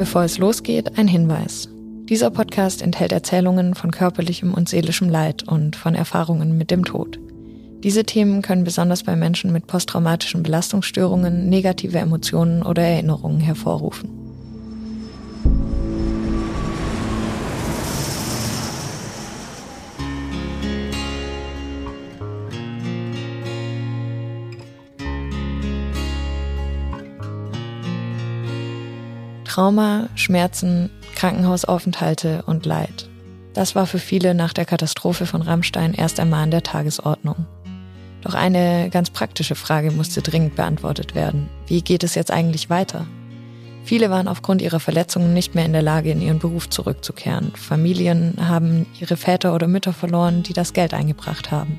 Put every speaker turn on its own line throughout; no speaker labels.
Bevor es losgeht, ein Hinweis. Dieser Podcast enthält Erzählungen von körperlichem und seelischem Leid und von Erfahrungen mit dem Tod. Diese Themen können besonders bei Menschen mit posttraumatischen Belastungsstörungen negative Emotionen oder Erinnerungen hervorrufen. Trauma, Schmerzen, Krankenhausaufenthalte und Leid. Das war für viele nach der Katastrophe von Rammstein erst einmal an der Tagesordnung. Doch eine ganz praktische Frage musste dringend beantwortet werden. Wie geht es jetzt eigentlich weiter? Viele waren aufgrund ihrer Verletzungen nicht mehr in der Lage, in ihren Beruf zurückzukehren. Familien haben ihre Väter oder Mütter verloren, die das Geld eingebracht haben.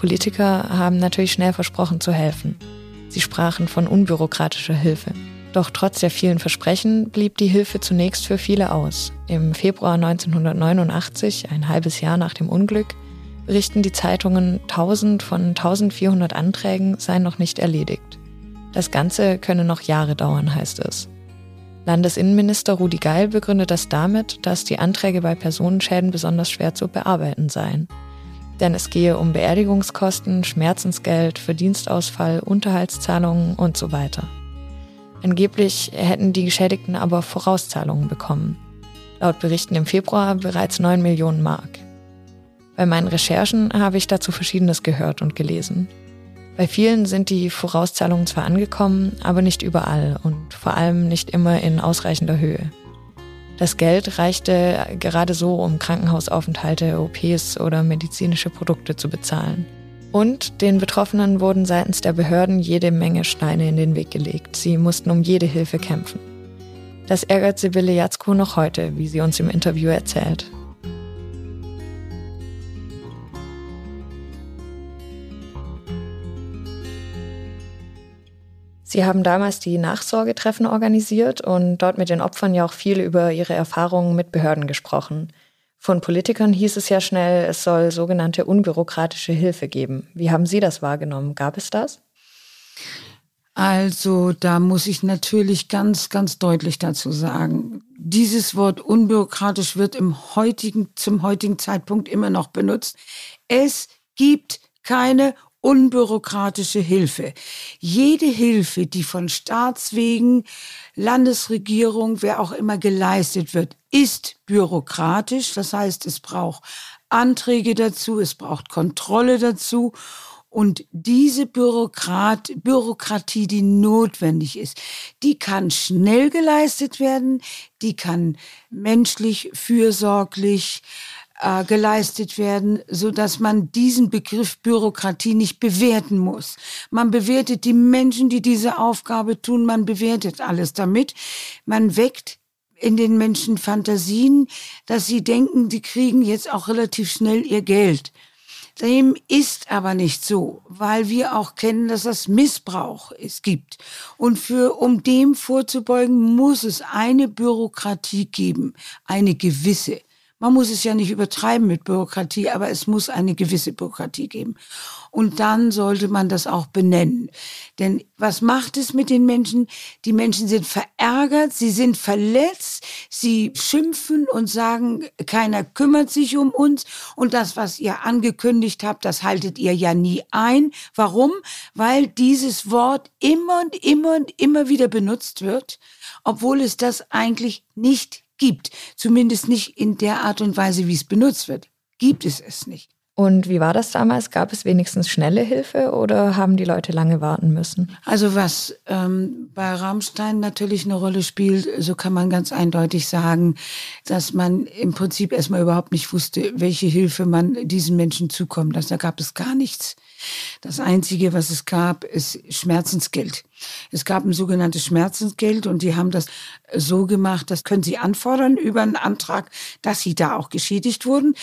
Politiker haben natürlich schnell versprochen zu helfen. Sie sprachen von unbürokratischer Hilfe. Doch trotz der vielen Versprechen blieb die Hilfe zunächst für viele aus. Im Februar 1989, ein halbes Jahr nach dem Unglück, berichten die Zeitungen, 1000 von 1400 Anträgen seien noch nicht erledigt. Das Ganze könne noch Jahre dauern, heißt es. Landesinnenminister Rudi Geil begründet das damit, dass die Anträge bei Personenschäden besonders schwer zu bearbeiten seien. Denn es gehe um Beerdigungskosten, Schmerzensgeld, Verdienstausfall, Unterhaltszahlungen und so weiter. Angeblich hätten die Geschädigten aber Vorauszahlungen bekommen. Laut Berichten im Februar bereits 9 Millionen Mark. Bei meinen Recherchen habe ich dazu Verschiedenes gehört und gelesen. Bei vielen sind die Vorauszahlungen zwar angekommen, aber nicht überall und vor allem nicht immer in ausreichender Höhe. Das Geld reichte gerade so, um Krankenhausaufenthalte, OPs oder medizinische Produkte zu bezahlen. Und den Betroffenen wurden seitens der Behörden jede Menge Steine in den Weg gelegt. Sie mussten um jede Hilfe kämpfen. Das ärgert Sibylle Jatzko noch heute, wie sie uns im Interview erzählt. Sie haben damals die Nachsorgetreffen organisiert und dort mit den Opfern ja auch viel über ihre Erfahrungen mit Behörden gesprochen. Von Politikern hieß es ja schnell, es soll sogenannte unbürokratische Hilfe geben. Wie haben Sie das wahrgenommen? Gab es das?
Also da muss ich natürlich ganz, ganz deutlich dazu sagen, dieses Wort unbürokratisch wird im heutigen, zum heutigen Zeitpunkt immer noch benutzt. Es gibt keine unbürokratische Hilfe. Jede Hilfe, die von Staatswegen, Landesregierung, wer auch immer geleistet wird, ist bürokratisch. Das heißt, es braucht Anträge dazu, es braucht Kontrolle dazu. Und diese Bürokrat, Bürokratie, die notwendig ist, die kann schnell geleistet werden, die kann menschlich, fürsorglich, äh, geleistet werden, so dass man diesen Begriff Bürokratie nicht bewerten muss. Man bewertet die Menschen, die diese Aufgabe tun, man bewertet alles damit. Man weckt in den Menschen Fantasien, dass sie denken, die kriegen jetzt auch relativ schnell ihr Geld. Dem ist aber nicht so, weil wir auch kennen, dass das Missbrauch es gibt. Und für, um dem vorzubeugen, muss es eine Bürokratie geben, eine gewisse. Man muss es ja nicht übertreiben mit Bürokratie, aber es muss eine gewisse Bürokratie geben. Und dann sollte man das auch benennen. Denn was macht es mit den Menschen? Die Menschen sind verärgert, sie sind verletzt, sie schimpfen und sagen, keiner kümmert sich um uns. Und das, was ihr angekündigt habt, das haltet ihr ja nie ein. Warum? Weil dieses Wort immer und immer und immer wieder benutzt wird, obwohl es das eigentlich nicht gibt. Zumindest nicht in der Art und Weise, wie es benutzt wird. Gibt es es nicht.
Und wie war das damals? Gab es wenigstens schnelle Hilfe oder haben die Leute lange warten müssen?
Also was ähm, bei Rammstein natürlich eine Rolle spielt, so kann man ganz eindeutig sagen, dass man im Prinzip erstmal überhaupt nicht wusste, welche Hilfe man diesen Menschen zukommen lässt. Da gab es gar nichts. Das Einzige, was es gab, ist Schmerzensgeld. Es gab ein sogenanntes Schmerzensgeld und die haben das so gemacht, das können sie anfordern über einen Antrag, dass sie da auch geschädigt wurden.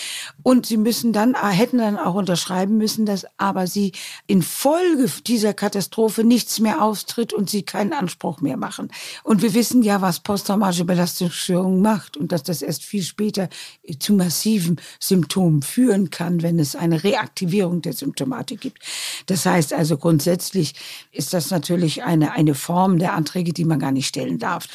Und sie müssen dann, äh, hätten dann auch unterschreiben müssen, dass aber sie infolge dieser Katastrophe nichts mehr austritt und sie keinen Anspruch mehr machen. Und wir wissen ja, was posttraumatische Belastungsstörung macht und dass das erst viel später zu massiven Symptomen führen kann, wenn es eine Reaktivierung der Symptomatik gibt. Das heißt also grundsätzlich ist das natürlich eine, eine Form der Anträge, die man gar nicht stellen darf.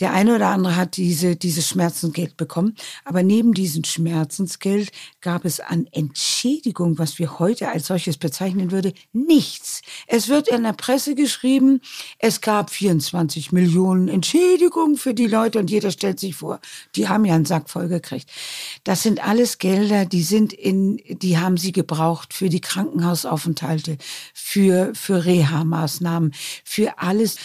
Der eine oder andere hat diese, dieses Schmerzensgeld bekommen. Aber neben diesem Schmerzensgeld gab es an Entschädigung, was wir heute als solches bezeichnen würde, nichts. Es wird in der Presse geschrieben, es gab 24 Millionen Entschädigungen für die Leute und jeder stellt sich vor, die haben ja einen Sack voll gekriegt. Das sind alles Gelder, die sind in, die haben sie gebraucht für die Krankenhausaufenthalte, für, für Reha-Maßnahmen, für alles.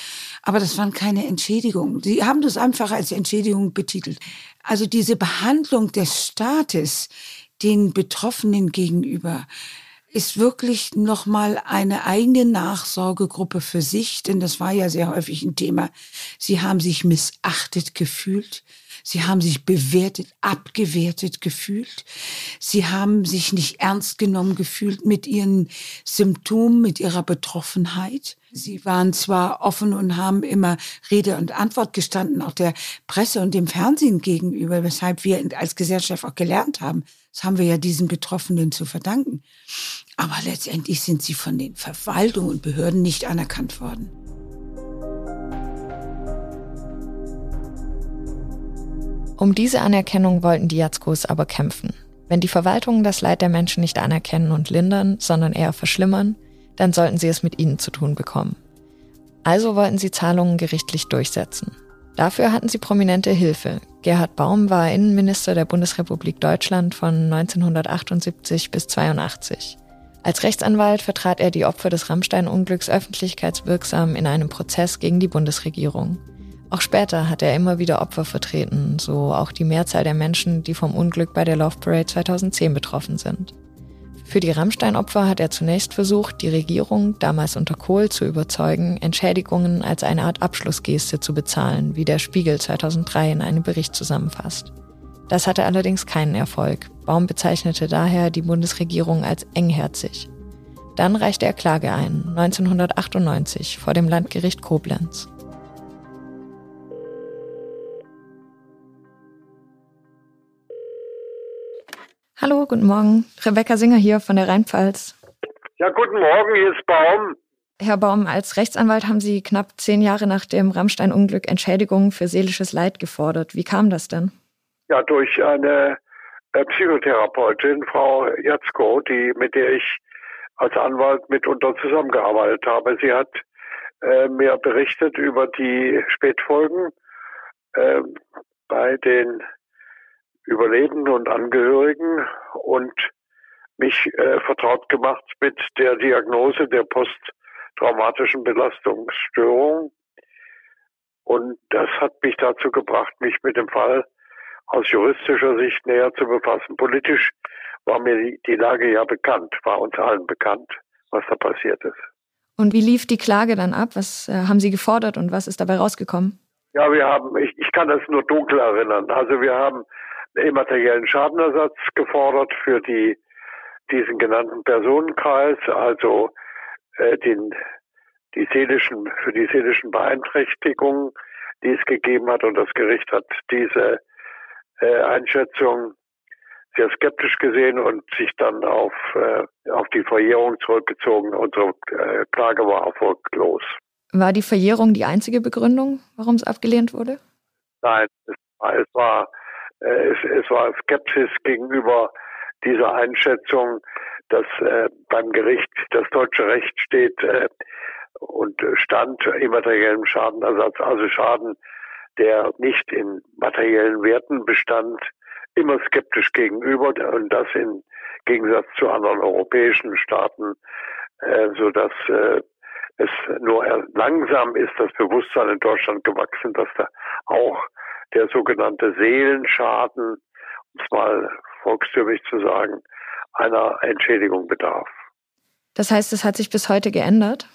Aber das waren keine Entschädigungen. Sie haben das einfach als Entschädigung betitelt. Also diese Behandlung des Staates den Betroffenen gegenüber ist wirklich nochmal eine eigene Nachsorgegruppe für sich, denn das war ja sehr häufig ein Thema. Sie haben sich missachtet gefühlt. Sie haben sich bewertet, abgewertet gefühlt. Sie haben sich nicht ernst genommen gefühlt mit ihren Symptomen, mit ihrer Betroffenheit. Sie waren zwar offen und haben immer Rede und Antwort gestanden, auch der Presse und dem Fernsehen gegenüber, weshalb wir als Gesellschaft auch gelernt haben. Das haben wir ja diesen Betroffenen zu verdanken. Aber letztendlich sind sie von den Verwaltungen und Behörden nicht anerkannt worden.
Um diese Anerkennung wollten die Jatzkos aber kämpfen. Wenn die Verwaltungen das Leid der Menschen nicht anerkennen und lindern, sondern eher verschlimmern, dann sollten sie es mit ihnen zu tun bekommen. Also wollten sie Zahlungen gerichtlich durchsetzen. Dafür hatten sie prominente Hilfe. Gerhard Baum war Innenminister der Bundesrepublik Deutschland von 1978 bis 82. Als Rechtsanwalt vertrat er die Opfer des Rammstein-Unglücks öffentlichkeitswirksam in einem Prozess gegen die Bundesregierung. Auch später hat er immer wieder Opfer vertreten, so auch die Mehrzahl der Menschen, die vom Unglück bei der Love Parade 2010 betroffen sind. Für die Rammstein-Opfer hat er zunächst versucht, die Regierung, damals unter Kohl, zu überzeugen, Entschädigungen als eine Art Abschlussgeste zu bezahlen, wie der Spiegel 2003 in einem Bericht zusammenfasst. Das hatte allerdings keinen Erfolg. Baum bezeichnete daher die Bundesregierung als engherzig. Dann reichte er Klage ein, 1998, vor dem Landgericht Koblenz. Hallo, guten Morgen. Rebecca Singer hier von der Rheinpfalz.
Ja, guten Morgen, hier ist Baum.
Herr Baum, als Rechtsanwalt haben Sie knapp zehn Jahre nach dem Rammstein-Unglück Entschädigungen für seelisches Leid gefordert. Wie kam das denn?
Ja, durch eine äh, Psychotherapeutin, Frau Jatzko, die, mit der ich als Anwalt mitunter zusammengearbeitet habe. Sie hat äh, mir berichtet über die Spätfolgen äh, bei den Überlebenden und Angehörigen und mich äh, vertraut gemacht mit der Diagnose der posttraumatischen Belastungsstörung. Und das hat mich dazu gebracht, mich mit dem Fall aus juristischer Sicht näher zu befassen. Politisch war mir die, die Lage ja bekannt, war uns allen bekannt, was da passiert ist.
Und wie lief die Klage dann ab? Was äh, haben Sie gefordert und was ist dabei rausgekommen?
Ja, wir haben, ich, ich kann das nur dunkel erinnern. Also wir haben immateriellen Schadenersatz gefordert für die, diesen genannten Personenkreis, also äh, den, die seelischen, für die seelischen Beeinträchtigungen, die es gegeben hat. Und das Gericht hat diese äh, Einschätzung sehr skeptisch gesehen und sich dann auf, äh, auf die Verjährung zurückgezogen. Unsere äh, Klage war erfolglos.
War die Verjährung die einzige Begründung, warum es abgelehnt wurde?
Nein, es war, es war es, es war Skepsis gegenüber dieser Einschätzung, dass äh, beim Gericht das deutsche Recht steht äh, und stand immateriellem Schadenersatz, also Schaden, der nicht in materiellen Werten bestand, immer skeptisch gegenüber und das in Gegensatz zu anderen europäischen Staaten, äh, so dass äh, es nur langsam ist das Bewusstsein in Deutschland gewachsen, dass da auch der sogenannte Seelenschaden, um es mal volkstümlich zu sagen, einer Entschädigung bedarf.
Das heißt, es hat sich bis heute geändert?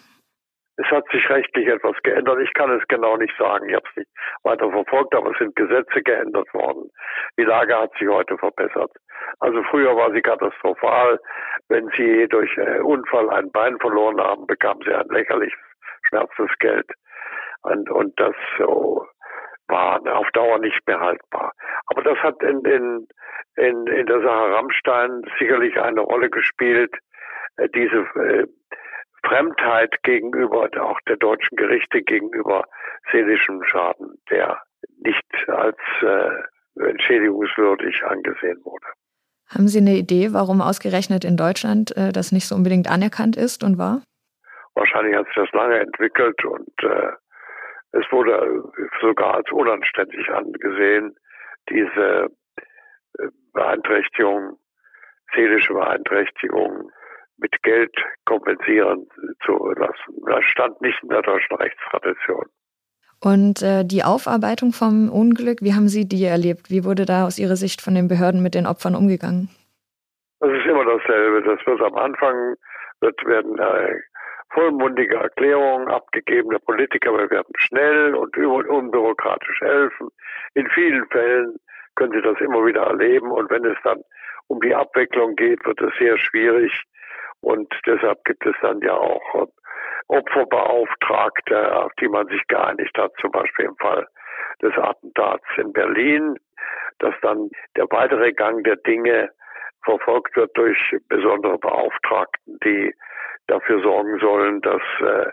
Es hat sich rechtlich etwas geändert. Ich kann es genau nicht sagen. Ich habe es nicht weiter verfolgt, aber es sind Gesetze geändert worden. Die Lage hat sich heute verbessert. Also früher war sie katastrophal. Wenn Sie durch äh, Unfall ein Bein verloren haben, bekamen Sie ein lächerlich Schmerzensgeld. Und, und das so war auf Dauer nicht mehr haltbar. Aber das hat in, in, in, in der Sache Rammstein sicherlich eine Rolle gespielt, äh, diese äh, Fremdheit gegenüber auch der deutschen Gerichte gegenüber seelischem Schaden, der nicht als äh, entschädigungswürdig angesehen wurde.
Haben Sie eine Idee, warum ausgerechnet in Deutschland äh, das nicht so unbedingt anerkannt ist und war?
Wahrscheinlich hat sich das lange entwickelt und äh, es wurde sogar als unanständig angesehen, diese äh, Beeinträchtigung, seelische Beeinträchtigung mit Geld kompensieren zu lassen. Das stand nicht in der deutschen Rechtstradition.
Und äh, die Aufarbeitung vom Unglück, wie haben Sie die erlebt? Wie wurde da aus Ihrer Sicht von den Behörden mit den Opfern umgegangen?
Das ist immer dasselbe. Das wird am Anfang wird, werden äh, vollmundige Erklärungen abgegeben. Der Politiker wir werden schnell und unbürokratisch helfen. In vielen Fällen können Sie das immer wieder erleben. Und wenn es dann um die Abwicklung geht, wird es sehr schwierig. Und deshalb gibt es dann ja auch äh, Opferbeauftragte, auf die man sich geeinigt hat, zum Beispiel im Fall des Attentats in Berlin, dass dann der weitere Gang der Dinge verfolgt wird durch besondere Beauftragten, die dafür sorgen sollen, dass äh,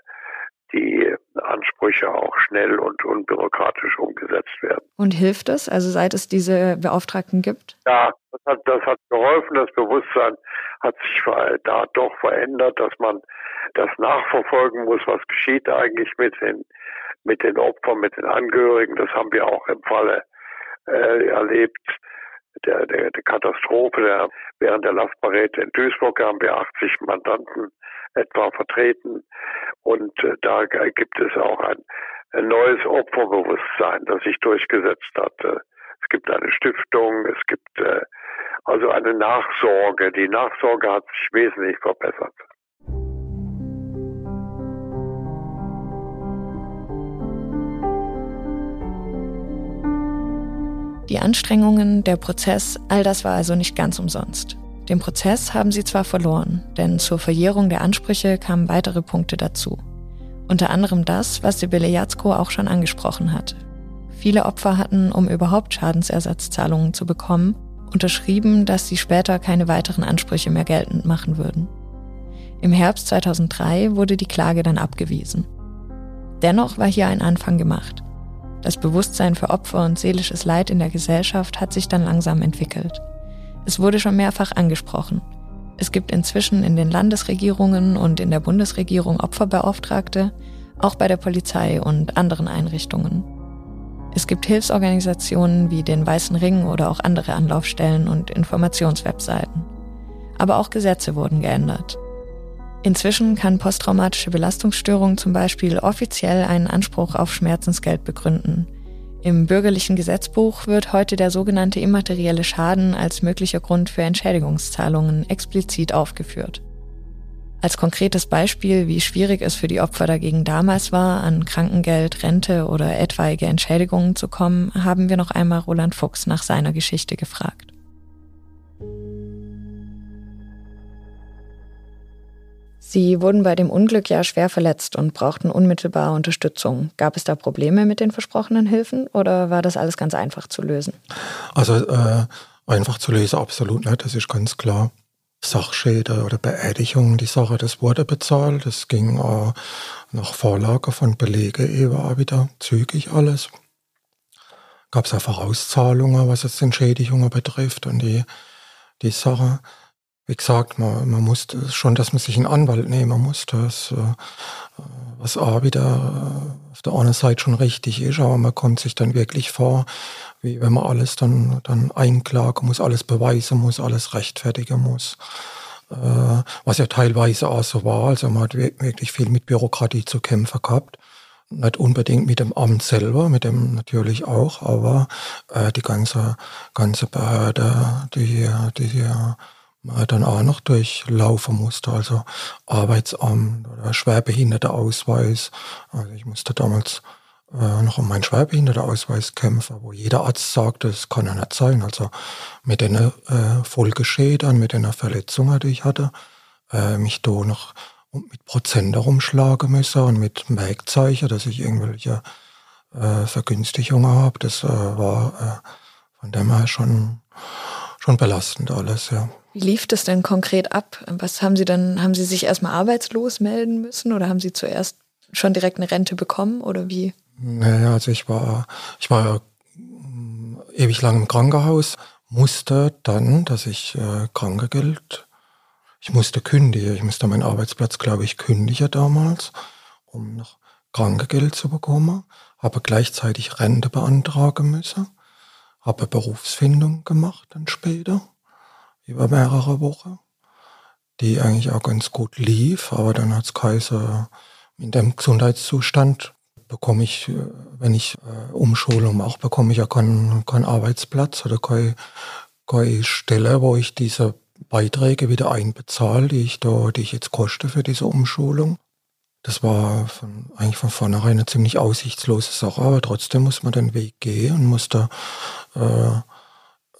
die Ansprüche auch schnell und unbürokratisch umgesetzt werden.
Und hilft es, also seit es diese Beauftragten gibt?
Ja, das hat, das hat geholfen. Das Bewusstsein hat sich da doch verändert, dass man das nachverfolgen muss, was geschieht eigentlich mit den, mit den Opfern, mit den Angehörigen. Das haben wir auch im Falle äh, erlebt. Der, der, der Katastrophe der, während der Lastparade in Duisburg haben wir 80 Mandanten etwa vertreten. Und äh, da gibt es auch ein, ein neues Opferbewusstsein, das sich durchgesetzt hat. Äh, es gibt eine Stiftung, es gibt äh, also eine Nachsorge. Die Nachsorge hat sich wesentlich verbessert.
Die Anstrengungen, der Prozess, all das war also nicht ganz umsonst. Den Prozess haben sie zwar verloren, denn zur Verjährung der Ansprüche kamen weitere Punkte dazu. Unter anderem das, was Sibylle Jatzko auch schon angesprochen hat. Viele Opfer hatten, um überhaupt Schadensersatzzahlungen zu bekommen, unterschrieben, dass sie später keine weiteren Ansprüche mehr geltend machen würden. Im Herbst 2003 wurde die Klage dann abgewiesen. Dennoch war hier ein Anfang gemacht. Das Bewusstsein für Opfer und seelisches Leid in der Gesellschaft hat sich dann langsam entwickelt. Es wurde schon mehrfach angesprochen. Es gibt inzwischen in den Landesregierungen und in der Bundesregierung Opferbeauftragte, auch bei der Polizei und anderen Einrichtungen. Es gibt Hilfsorganisationen wie den Weißen Ring oder auch andere Anlaufstellen und Informationswebseiten. Aber auch Gesetze wurden geändert. Inzwischen kann posttraumatische Belastungsstörung zum Beispiel offiziell einen Anspruch auf Schmerzensgeld begründen. Im bürgerlichen Gesetzbuch wird heute der sogenannte immaterielle Schaden als möglicher Grund für Entschädigungszahlungen explizit aufgeführt. Als konkretes Beispiel, wie schwierig es für die Opfer dagegen damals war, an Krankengeld, Rente oder etwaige Entschädigungen zu kommen, haben wir noch einmal Roland Fuchs nach seiner Geschichte gefragt. Sie wurden bei dem Unglück ja schwer verletzt und brauchten unmittelbar Unterstützung. Gab es da Probleme mit den versprochenen Hilfen oder war das alles ganz einfach zu lösen?
Also äh, einfach zu lösen absolut nicht, das ist ganz klar. Sachschäden oder Beerdigung, die Sache, das wurde bezahlt. Das ging äh, nach Vorlage von Belege eben auch wieder zügig alles. Gab es auch Vorauszahlungen, was jetzt Entschädigungen betrifft und die, die Sache. Wie gesagt, man, man musste schon, dass man sich einen Anwalt nehmen muss, das, äh, was auch wieder auf der einen Seite schon richtig ist, aber man kommt sich dann wirklich vor, wie wenn man alles dann, dann einklagen muss, alles beweisen muss, alles rechtfertigen muss. Äh, was ja teilweise auch so war, also man hat wirklich viel mit Bürokratie zu kämpfen gehabt. Nicht unbedingt mit dem Amt selber, mit dem natürlich auch, aber äh, die ganze, ganze Behörde, die, die dann auch noch durchlaufen musste, also Arbeitsamt oder Schwerbehinderteausweis. Also ich musste damals äh, noch um meinen Schwerbehinderteausweis kämpfen, wo jeder Arzt sagte, das kann ja nicht sein. Also mit den äh, Folgeschäden, mit den Verletzungen, die ich hatte, äh, mich da noch mit Prozent herumschlagen müssen und mit Merkzeichen, dass ich irgendwelche äh, Vergünstigungen habe. Das äh, war äh, von dem her schon, schon belastend alles, ja.
Wie lief das denn konkret ab? Was haben Sie dann, haben Sie sich erstmal arbeitslos melden müssen oder haben Sie zuerst schon direkt eine Rente bekommen oder wie?
Naja, also ich war, ich war ewig lang im Krankenhaus, musste dann, dass ich äh, Krankengeld, ich musste kündigen, ich musste meinen Arbeitsplatz, glaube ich, kündigen damals, um noch Krankengeld zu bekommen, habe gleichzeitig Rente beantragen müssen, habe Berufsfindung gemacht dann später, über mehrere Wochen, die eigentlich auch ganz gut lief, aber dann hat es Kaiser in dem Gesundheitszustand bekomme ich, äh, wenn ich äh, Umschulung mache, bekomme ich ja keinen, keinen Arbeitsplatz oder keine, keine Stelle, wo ich diese Beiträge wieder einbezahle, die ich da, die ich jetzt koste für diese Umschulung. Das war von, eigentlich von vornherein eine ziemlich aussichtslose Sache, aber trotzdem muss man den Weg gehen und muss da, äh,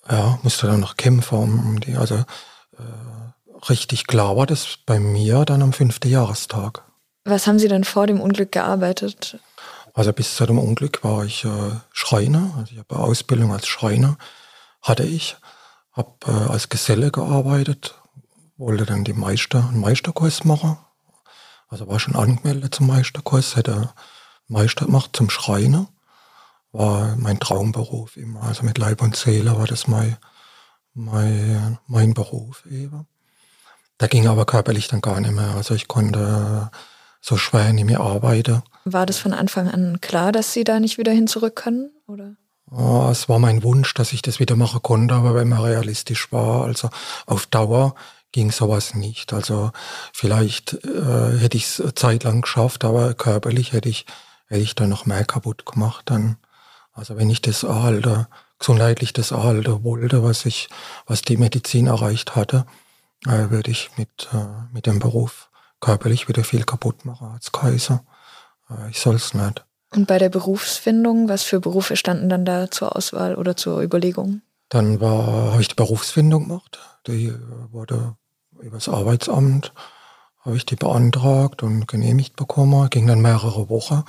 ja, muss da dann noch kämpfen, um die, also äh, richtig klar war das bei mir dann am fünften Jahrestag.
Was haben Sie denn vor dem Unglück gearbeitet?
Also bis zu dem Unglück war ich äh, Schreiner, also ich habe Ausbildung als Schreiner, hatte ich, habe äh, als Geselle gearbeitet, wollte dann die Meister, einen Meisterkurs machen, also war schon angemeldet zum Meisterkurs, hätte Meister gemacht zum Schreiner, war mein Traumberuf immer, also mit Leib und Seele war das mein, mein, mein Beruf eben. Da ging aber körperlich dann gar nicht mehr, also ich konnte so schwer nicht mehr arbeiten
war das von Anfang an klar, dass Sie da nicht wieder hin zurück können? Oder?
Oh, es war mein Wunsch, dass ich das wieder machen konnte, aber wenn man realistisch war, also auf Dauer ging sowas nicht. Also vielleicht äh, hätte ich es zeitlang geschafft, aber körperlich hätte ich, hätte ich dann noch mehr kaputt gemacht. Dann. Also wenn ich das erhalte, gesundheitlich das erhalte wollte, was ich, was die Medizin erreicht hatte, äh, würde ich mit, äh, mit dem Beruf körperlich wieder viel kaputt machen als Kaiser. Äh, ich soll es nicht.
Und bei der Berufsfindung, was für Berufe standen dann da zur Auswahl oder zur Überlegung?
Dann habe ich die Berufsfindung gemacht. Die wurde über das Arbeitsamt, habe ich die beantragt und genehmigt bekommen. Ging dann mehrere Wochen,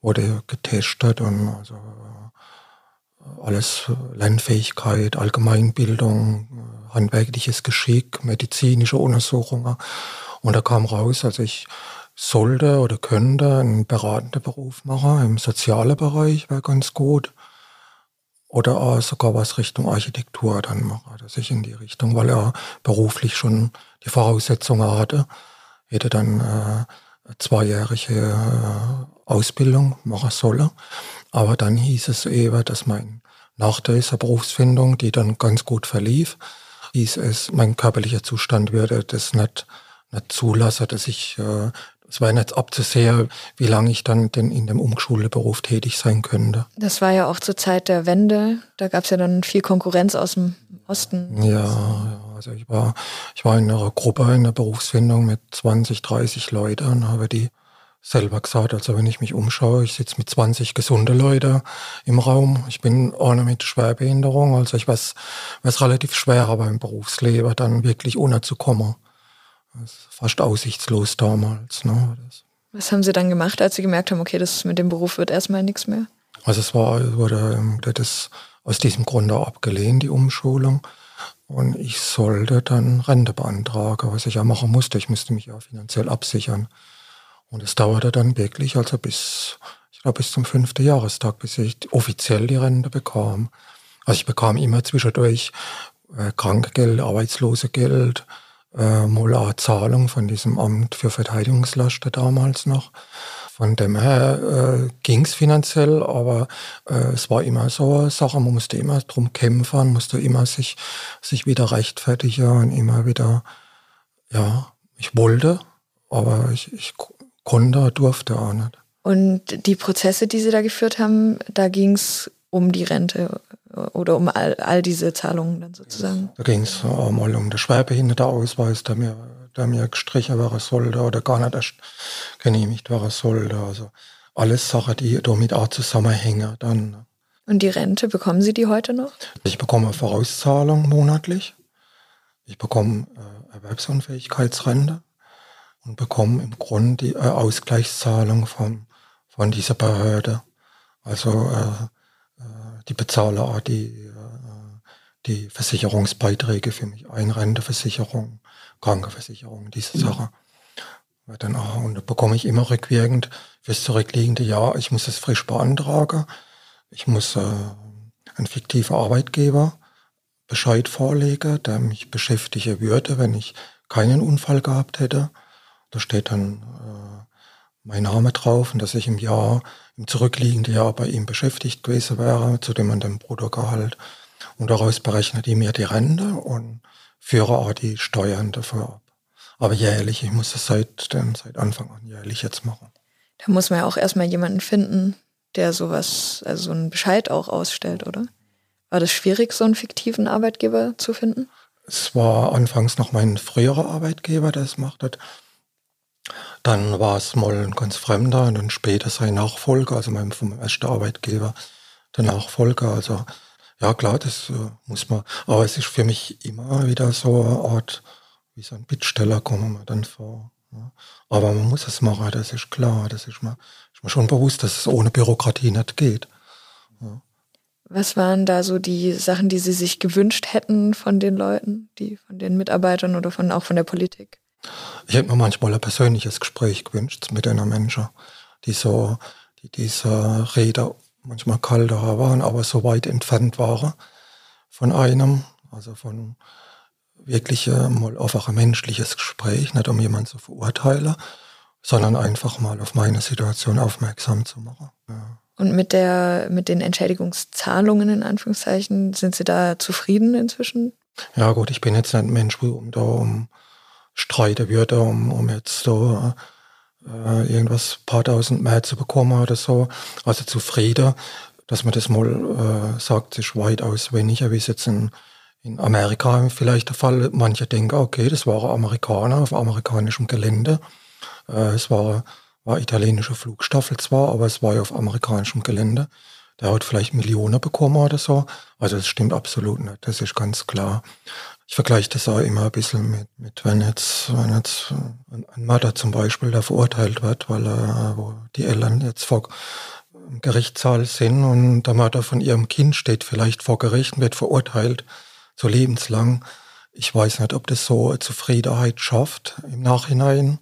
wurde getestet und also äh, alles Lernfähigkeit, Allgemeinbildung, handwerkliches Geschick, medizinische Untersuchungen. Und da kam raus, also ich sollte oder könnte einen beratenden Beruf machen, im sozialen Bereich wäre ganz gut. Oder auch sogar was Richtung Architektur dann machen, dass ich in die Richtung, weil er beruflich schon die Voraussetzungen hatte, hätte dann äh, zweijährige äh, Ausbildung machen sollen. Aber dann hieß es eben, dass mein nach dieser Berufsfindung, die dann ganz gut verlief, hieß es, mein körperlicher Zustand würde das nicht, nicht zulassen, dass ich äh, es war nicht abzusehen, wie lange ich dann denn in dem Umschulberuf tätig sein könnte.
Das war ja auch zur Zeit der Wende. Da gab es ja dann viel Konkurrenz aus dem Osten.
Ja, also ich war, ich war in einer Gruppe in der Berufsfindung mit 20, 30 Leuten und habe die selber gesagt, also wenn ich mich umschaue, ich sitze mit 20 gesunde Leute im Raum. Ich bin ohne mit Schwerbehinderung, also ich weiß, was relativ schwer aber im Berufsleben dann wirklich unterzukommen. Das ist fast aussichtslos damals. Ne?
Was haben Sie dann gemacht, als Sie gemerkt haben, okay, das mit dem Beruf wird erstmal nichts mehr?
Also es war, wurde das aus diesem Grunde abgelehnt, die Umschulung. Und ich sollte dann Rente beantragen, was ich ja machen musste. Ich musste mich ja finanziell absichern. Und es dauerte dann wirklich, also bis, ich glaube, bis zum fünften Jahrestag, bis ich offiziell die Rente bekam. Also ich bekam immer zwischendurch äh, Krankengeld, Arbeitslosegeld, äh, Molar Zahlung von diesem Amt für Verteidigungslaster damals noch. Von dem her äh, ging es finanziell, aber äh, es war immer so eine Sache, man musste immer drum kämpfen, musste immer sich, sich wieder rechtfertigen und immer wieder, ja, ich wollte, aber ich, ich konnte, durfte auch nicht.
Und die Prozesse, die Sie da geführt haben, da ging es um die Rente oder um all, all diese Zahlungen dann sozusagen?
Da ging es mal um den Schwerbehindertenausweis, der mir, der mir gestrichen werden sollte oder gar nicht erst genehmigt werden sollte. Also alles Sachen, die damit auch zusammenhängen dann.
Und die Rente, bekommen Sie die heute noch?
Ich bekomme Vorauszahlung monatlich. Ich bekomme äh, Erwerbsunfähigkeitsrente und bekomme im Grunde die äh, Ausgleichszahlung von, von dieser Behörde. Also äh, die bezahle auch die, äh, die Versicherungsbeiträge für mich ein, Renteversicherung, Krankenversicherung, diese Sache. Dann, ah, und da bekomme ich immer rückwirkend fürs zurückliegende Jahr, ich muss es frisch beantragen. Ich muss äh, einen fiktiven Arbeitgeber Bescheid vorlegen, der mich beschäftigen würde, wenn ich keinen Unfall gehabt hätte. Da steht dann äh, mein Name drauf und dass ich im Jahr, im zurückliegenden Jahr bei ihm beschäftigt gewesen wäre, zu dem man den Bruttogehalt. Und daraus berechnet die mir die Rente und führe auch die Steuern dafür ab. Aber jährlich, ich muss das seit, seit Anfang an jährlich jetzt machen.
Da muss man ja auch erstmal jemanden finden, der sowas, also so einen Bescheid auch ausstellt, oder? War das schwierig, so einen fiktiven Arbeitgeber zu finden?
Es war anfangs noch mein früherer Arbeitgeber, der es macht hat. Dann war es mal ein ganz fremder und dann später sein Nachfolger, also mein vom ersten Arbeitgeber, der Nachfolger. Also ja klar, das äh, muss man, aber es ist für mich immer wieder so eine Art, wie so ein Bittsteller kommen wir dann vor. Ja. Aber man muss es machen, das ist klar. Das ist mir, ist mir schon bewusst, dass es ohne Bürokratie nicht geht. Ja.
Was waren da so die Sachen, die Sie sich gewünscht hätten von den Leuten, die von den Mitarbeitern oder von auch von der Politik?
Ich hätte mir manchmal ein persönliches Gespräch gewünscht mit einer Menschen, die so, die diese Rede manchmal kalter waren, aber so weit entfernt waren von einem, also von wirklich mal einfach ein menschliches Gespräch, nicht um jemanden zu verurteilen, sondern einfach mal auf meine Situation aufmerksam zu machen. Ja.
Und mit der, mit den Entschädigungszahlungen in Anführungszeichen, sind Sie da zufrieden inzwischen?
Ja gut, ich bin jetzt nicht ein Mensch, um da um streiten würde, um, um jetzt so äh, irgendwas paar tausend mehr zu bekommen oder so. Also zufrieden, dass man das mal äh, sagt, ist weitaus weniger, wie es jetzt in, in Amerika vielleicht der Fall. Manche denken, okay, das war ein Amerikaner auf amerikanischem Gelände. Äh, es war war italienische Flugstaffel zwar, aber es war ja auf amerikanischem Gelände. Der hat vielleicht Millionen bekommen oder so. Also das stimmt absolut nicht, das ist ganz klar. Ich vergleiche das auch immer ein bisschen mit, mit wenn jetzt, wenn jetzt ein Mutter zum Beispiel, der verurteilt wird, weil er, wo die Eltern jetzt vor Gerichtssaal sind und der Mutter von ihrem Kind steht vielleicht vor Gericht und wird verurteilt, so lebenslang. Ich weiß nicht, ob das so Zufriedenheit schafft im Nachhinein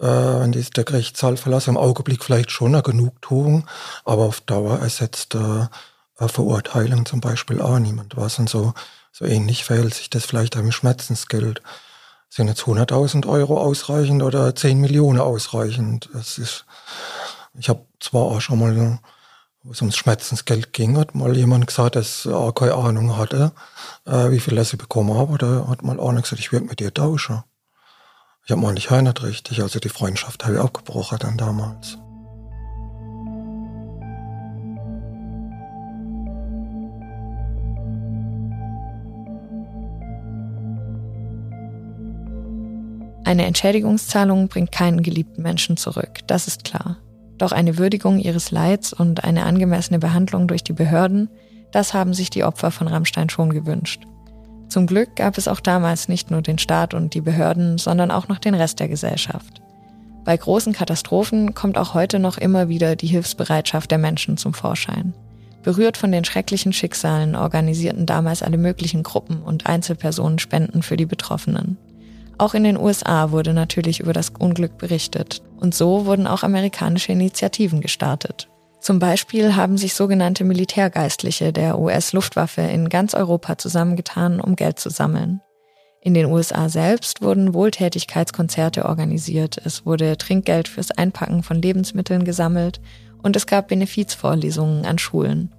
äh, wenn der Gerichtssaal verlassen, im Augenblick vielleicht schon eine Genugtuung, aber auf Dauer ersetzt äh, Verurteilung zum Beispiel auch niemand was. Und so, so ähnlich verhält sich das vielleicht am Schmerzensgeld. Sind jetzt 100.000 Euro ausreichend oder 10 Millionen ausreichend? Das ist, ich habe zwar auch schon mal, wo es ums Schmerzensgeld ging, hat mal jemand gesagt, dass er keine Ahnung hatte, äh, wie viel er sie bekommen hat, oder hat mal einer gesagt, ich würde mit dir tauschen. Ich habe mal nicht heiratet richtig, also die Freundschaft habe ich abgebrochen dann damals.
Eine Entschädigungszahlung bringt keinen geliebten Menschen zurück, das ist klar. Doch eine Würdigung ihres Leids und eine angemessene Behandlung durch die Behörden, das haben sich die Opfer von Rammstein schon gewünscht. Zum Glück gab es auch damals nicht nur den Staat und die Behörden, sondern auch noch den Rest der Gesellschaft. Bei großen Katastrophen kommt auch heute noch immer wieder die Hilfsbereitschaft der Menschen zum Vorschein. Berührt von den schrecklichen Schicksalen organisierten damals alle möglichen Gruppen und Einzelpersonen Spenden für die Betroffenen. Auch in den USA wurde natürlich über das Unglück berichtet und so wurden auch amerikanische Initiativen gestartet, zum Beispiel haben sich sogenannte Militärgeistliche der US-Luftwaffe in ganz Europa zusammengetan, um Geld zu sammeln. In den USA selbst wurden Wohltätigkeitskonzerte organisiert, es wurde Trinkgeld fürs Einpacken von Lebensmitteln gesammelt und es gab Benefizvorlesungen an Schulen.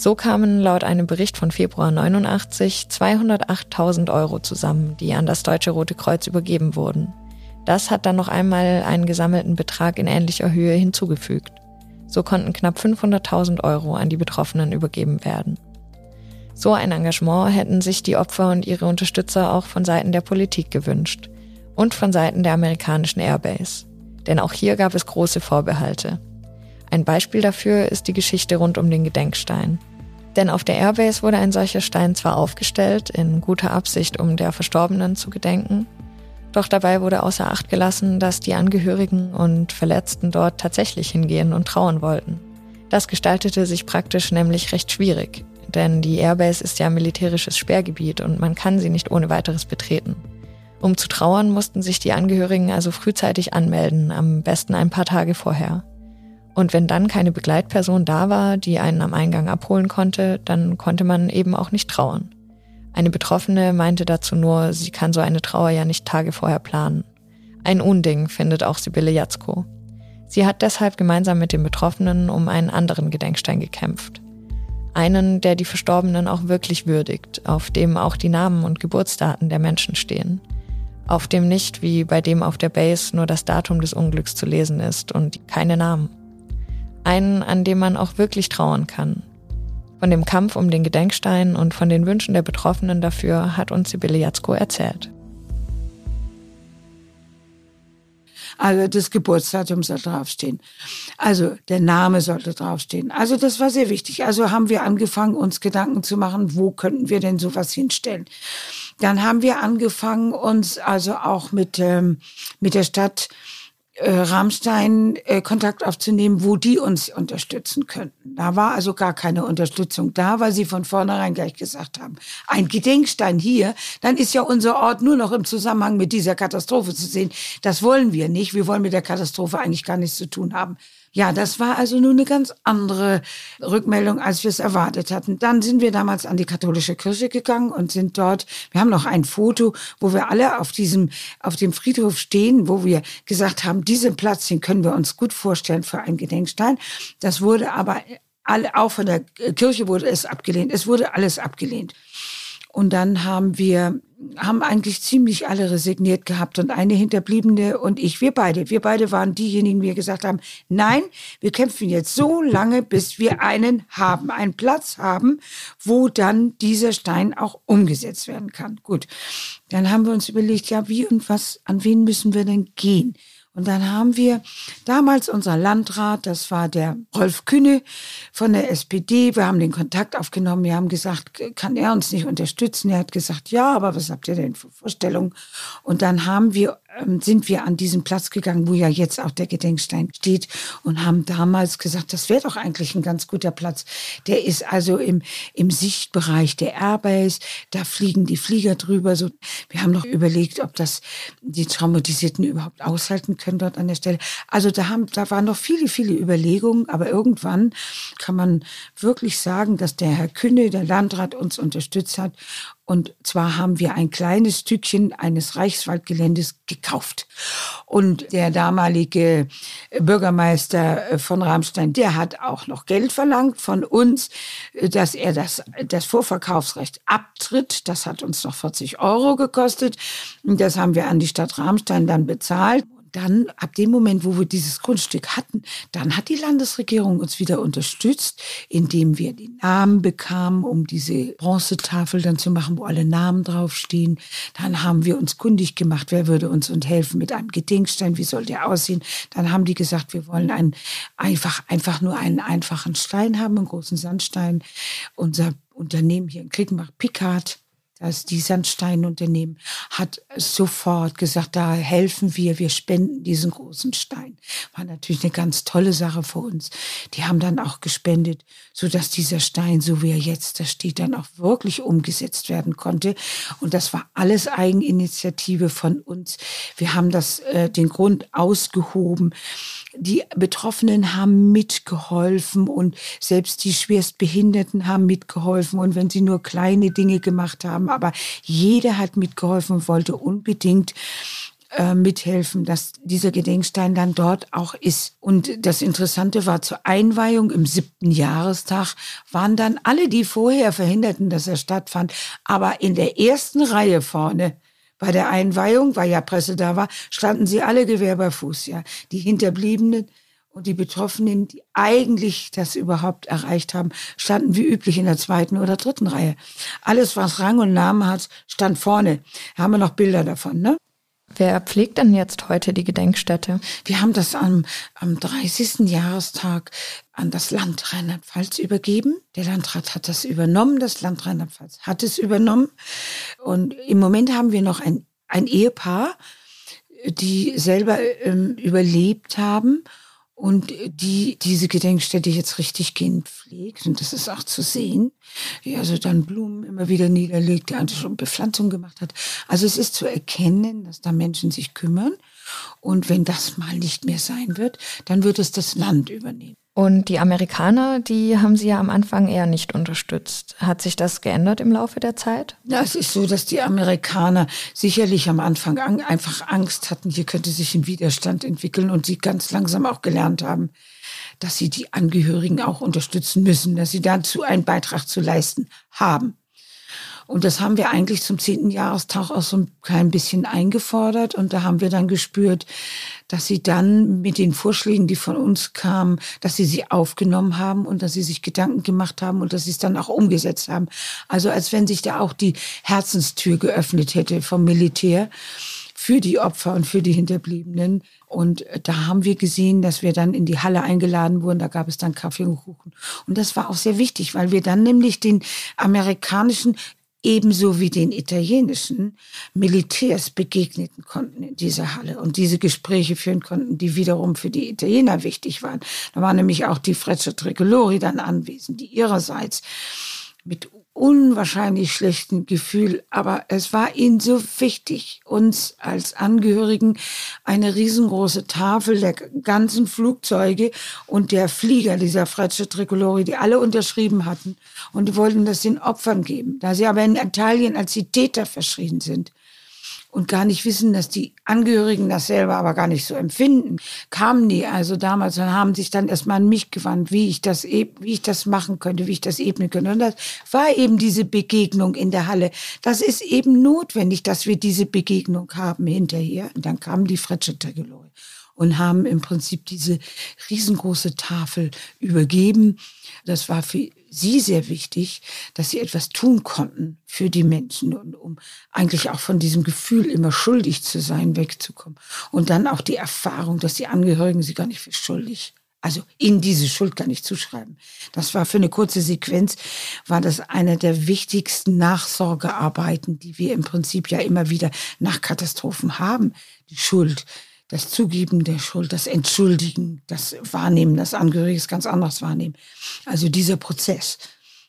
So kamen laut einem Bericht von Februar 89 208.000 Euro zusammen, die an das Deutsche Rote Kreuz übergeben wurden. Das hat dann noch einmal einen gesammelten Betrag in ähnlicher Höhe hinzugefügt. So konnten knapp 500.000 Euro an die Betroffenen übergeben werden. So ein Engagement hätten sich die Opfer und ihre Unterstützer auch von Seiten der Politik gewünscht und von Seiten der amerikanischen Airbase. Denn auch hier gab es große Vorbehalte. Ein Beispiel dafür ist die Geschichte rund um den Gedenkstein. Denn auf der Airbase wurde ein solcher Stein zwar aufgestellt, in guter Absicht, um der Verstorbenen zu gedenken, doch dabei wurde außer Acht gelassen, dass die Angehörigen und Verletzten dort tatsächlich hingehen und trauern wollten. Das gestaltete sich praktisch nämlich recht schwierig, denn die Airbase ist ja militärisches Sperrgebiet und man kann sie nicht ohne weiteres betreten. Um zu trauern, mussten sich die Angehörigen also frühzeitig anmelden, am besten ein paar Tage vorher. Und wenn dann keine Begleitperson da war, die einen am Eingang abholen konnte, dann konnte man eben auch nicht trauern. Eine Betroffene meinte dazu nur, sie kann so eine Trauer ja nicht Tage vorher planen. Ein Unding, findet auch Sibylle Jatzko. Sie hat deshalb gemeinsam mit den Betroffenen um einen anderen Gedenkstein gekämpft. Einen, der die Verstorbenen auch wirklich würdigt, auf dem auch die Namen und Geburtsdaten der Menschen stehen. Auf dem nicht, wie bei dem auf der Base, nur das Datum des Unglücks zu lesen ist und keine Namen. Einen, an dem man auch wirklich trauern kann. Von dem Kampf um den Gedenkstein und von den Wünschen der Betroffenen dafür hat uns Sibylle Jatzko erzählt.
Also das Geburtsdatum soll draufstehen. Also der Name sollte draufstehen. Also das war sehr wichtig. Also haben wir angefangen, uns Gedanken zu machen, wo könnten wir denn sowas hinstellen. Dann haben wir angefangen, uns also auch mit, ähm, mit der Stadt äh, Rammstein äh, Kontakt aufzunehmen, wo die uns unterstützen könnten. Da war also gar keine Unterstützung da, weil sie von vornherein gleich gesagt haben, ein Gedenkstein hier, dann ist ja unser Ort nur noch im Zusammenhang mit dieser Katastrophe zu sehen. Das wollen wir nicht. Wir wollen mit der Katastrophe eigentlich gar nichts zu tun haben. Ja, das war also nur eine ganz andere Rückmeldung, als wir es erwartet hatten. Dann sind wir damals an die katholische Kirche gegangen und sind dort, wir haben noch ein Foto, wo wir alle auf diesem, auf dem Friedhof stehen, wo wir gesagt haben, diesen Platz, den können wir uns gut vorstellen für einen Gedenkstein. Das wurde aber alle, auch von der Kirche wurde es abgelehnt. Es wurde alles abgelehnt. Und dann haben wir, haben eigentlich ziemlich alle resigniert gehabt und eine Hinterbliebene und ich, wir beide, wir beide waren diejenigen, die gesagt haben, nein, wir kämpfen jetzt so lange, bis wir einen haben, einen Platz haben, wo dann dieser Stein auch umgesetzt werden kann. Gut. Dann haben wir uns überlegt, ja, wie und was, an wen müssen wir denn gehen? Und dann haben wir damals unser Landrat, das war der Rolf Kühne von der SPD, wir haben den Kontakt aufgenommen, wir haben gesagt, kann er uns nicht unterstützen? Er hat gesagt, ja, aber was habt ihr denn für Vorstellungen? Und dann haben wir sind wir an diesen Platz gegangen, wo ja jetzt auch der Gedenkstein steht und haben damals gesagt, das wäre doch eigentlich ein ganz guter Platz. Der ist also im, im Sichtbereich der Airbase, da fliegen die Flieger drüber. So, wir haben noch überlegt, ob das die Traumatisierten überhaupt aushalten können dort an der Stelle. Also da haben, da waren noch viele, viele Überlegungen, aber irgendwann kann man wirklich sagen, dass der Herr Künne, der Landrat, uns unterstützt hat und zwar haben wir ein kleines Stückchen eines Reichswaldgeländes gekauft. Und der damalige Bürgermeister von Ramstein, der hat auch noch Geld verlangt von uns, dass er das, das Vorverkaufsrecht abtritt. Das hat uns noch 40 Euro gekostet. Und das haben wir an die Stadt Ramstein dann bezahlt dann, ab dem Moment, wo wir dieses Grundstück hatten, dann hat die Landesregierung uns wieder unterstützt, indem wir die Namen bekamen, um diese Bronzetafel dann zu machen, wo alle Namen draufstehen. Dann haben wir uns kundig gemacht, wer würde uns und helfen mit einem Gedenkstein, wie soll der aussehen. Dann haben die gesagt, wir wollen einen, einfach, einfach nur einen einfachen Stein haben, einen großen Sandstein. Unser Unternehmen hier in Klickenbach, Picard, das die Sandsteinunternehmen hat sofort gesagt, da helfen wir, wir spenden diesen großen Stein. War natürlich eine ganz tolle Sache für uns. Die haben dann auch gespendet, so dass dieser Stein, so wie er jetzt da steht, dann auch wirklich umgesetzt werden konnte. Und das war alles Eigeninitiative von uns. Wir haben das, äh, den Grund ausgehoben die Betroffenen haben mitgeholfen und selbst die Schwerstbehinderten haben mitgeholfen und wenn sie nur kleine Dinge gemacht haben, aber jeder hat mitgeholfen und wollte unbedingt äh, mithelfen, dass dieser Gedenkstein dann dort auch ist. Und das Interessante war, zur Einweihung im siebten Jahrestag waren dann alle, die vorher verhinderten, dass er stattfand, aber in der ersten Reihe vorne bei der Einweihung, weil ja Presse da war, standen sie alle Gewehr bei Fuß, ja. Die Hinterbliebenen und die Betroffenen, die eigentlich das überhaupt erreicht haben, standen wie üblich in der zweiten oder dritten Reihe. Alles, was Rang und Namen hat, stand vorne. Da haben wir noch Bilder davon, ne?
Wer pflegt denn jetzt heute die Gedenkstätte?
Wir haben das am, am 30. Jahrestag an das Land Rheinland-Pfalz übergeben. Der Landrat hat das übernommen, das Land Rheinland-Pfalz hat es übernommen. Und im Moment haben wir noch ein, ein Ehepaar, die selber ähm, überlebt haben und die diese Gedenkstätte jetzt richtig gehend pflegt. Und das ist auch zu sehen, wie also dann Blumen immer wieder niederlegt, die also schon Bepflanzung gemacht hat. Also es ist zu erkennen, dass da Menschen sich kümmern. Und wenn das mal nicht mehr sein wird, dann wird es das Land übernehmen.
Und die Amerikaner, die haben Sie ja am Anfang eher nicht unterstützt. Hat sich das geändert im Laufe der Zeit?
Ja, es ist so, dass die Amerikaner sicherlich am Anfang an, einfach Angst hatten, hier könnte sich ein Widerstand entwickeln und sie ganz langsam auch gelernt haben, dass sie die Angehörigen auch unterstützen müssen, dass sie dazu einen Beitrag zu leisten haben. Und das haben wir eigentlich zum zehnten Jahrestag auch so ein klein bisschen eingefordert. Und da haben wir dann gespürt, dass sie dann mit den Vorschlägen, die von uns kamen, dass sie sie aufgenommen haben und dass sie sich Gedanken gemacht haben und dass sie es dann auch umgesetzt haben. Also als wenn sich da auch die Herzenstür geöffnet hätte vom Militär für die Opfer und für die Hinterbliebenen. Und da haben wir gesehen, dass wir dann in die Halle eingeladen wurden. Da gab es dann Kaffee und Kuchen. Und das war auch sehr wichtig, weil wir dann nämlich den amerikanischen ebenso wie den italienischen Militärs begegneten konnten in dieser Halle und diese Gespräche führen konnten, die wiederum für die Italiener wichtig waren. Da war nämlich auch die Freccia Tricolori dann anwesend, die ihrerseits mit unwahrscheinlich schlechten Gefühl, aber es war ihnen so wichtig, uns als Angehörigen eine riesengroße Tafel der ganzen Flugzeuge und der Flieger dieser Frecce Tricolori, die alle unterschrieben hatten und die wollten das den Opfern geben. Da sie aber in Italien als die Täter verschrien sind, und gar nicht wissen, dass die Angehörigen das selber aber gar nicht so empfinden, kamen die also damals und haben sich dann erstmal an mich gewandt, wie ich das, wie ich das machen könnte, wie ich das ebnen könnte. Und das war eben diese Begegnung in der Halle. Das ist eben notwendig, dass wir diese Begegnung haben hinterher. Und dann kamen die Fretschettergeloi und haben im Prinzip diese riesengroße Tafel übergeben. Das war für sie sehr wichtig, dass sie etwas tun konnten für die Menschen und um eigentlich auch von diesem Gefühl, immer schuldig zu sein, wegzukommen. Und dann auch die Erfahrung, dass die Angehörigen sie gar nicht für schuldig also ihnen diese Schuld gar nicht zuschreiben. Das war für eine kurze Sequenz, war das eine der wichtigsten Nachsorgearbeiten, die wir im Prinzip ja immer wieder nach Katastrophen haben. Die Schuld, das Zugeben der Schuld, das Entschuldigen, das Wahrnehmen, das Angehöriges ganz anders wahrnehmen. Also dieser Prozess.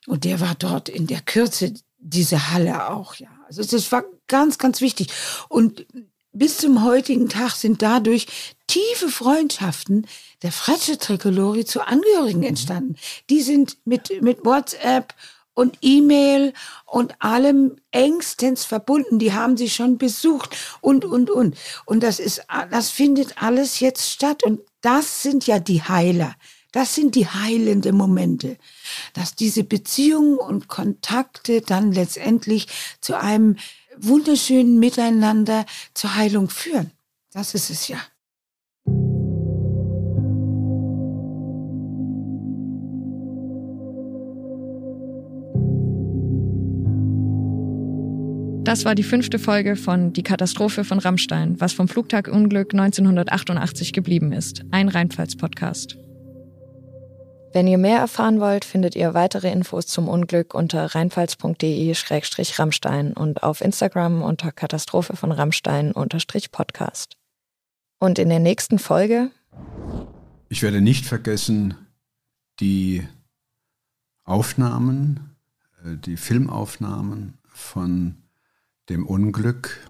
Und der war dort in der Kürze, diese Halle auch, ja. Also das war ganz, ganz wichtig. Und bis zum heutigen Tag sind dadurch tiefe Freundschaften der Frecce Tricolori zu Angehörigen entstanden. Die sind mit, mit WhatsApp und E-Mail und allem engstens verbunden. Die haben sie schon besucht und, und, und. Und das ist, das findet alles jetzt statt. Und das sind ja die Heiler. Das sind die heilenden Momente, dass diese Beziehungen und Kontakte dann letztendlich zu einem wunderschönen Miteinander zur Heilung führen. Das ist es ja.
Das war die fünfte Folge von Die Katastrophe von Rammstein, was vom Flugtagunglück 1988 geblieben ist. Ein Rheinpfalz-Podcast. Wenn ihr mehr erfahren wollt, findet ihr weitere Infos zum Unglück unter rheinpfalz.de-rammstein und auf Instagram unter Katastrophe von Rammstein-podcast. Und in der nächsten Folge?
Ich werde nicht vergessen, die Aufnahmen, äh, die Filmaufnahmen von dem Unglück.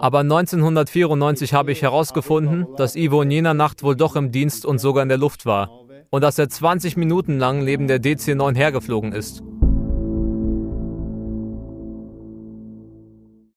Aber 1994 habe ich herausgefunden, dass Ivo in jener Nacht wohl doch im Dienst und sogar in der Luft war. Und dass er 20 Minuten lang neben der DC-9 hergeflogen ist.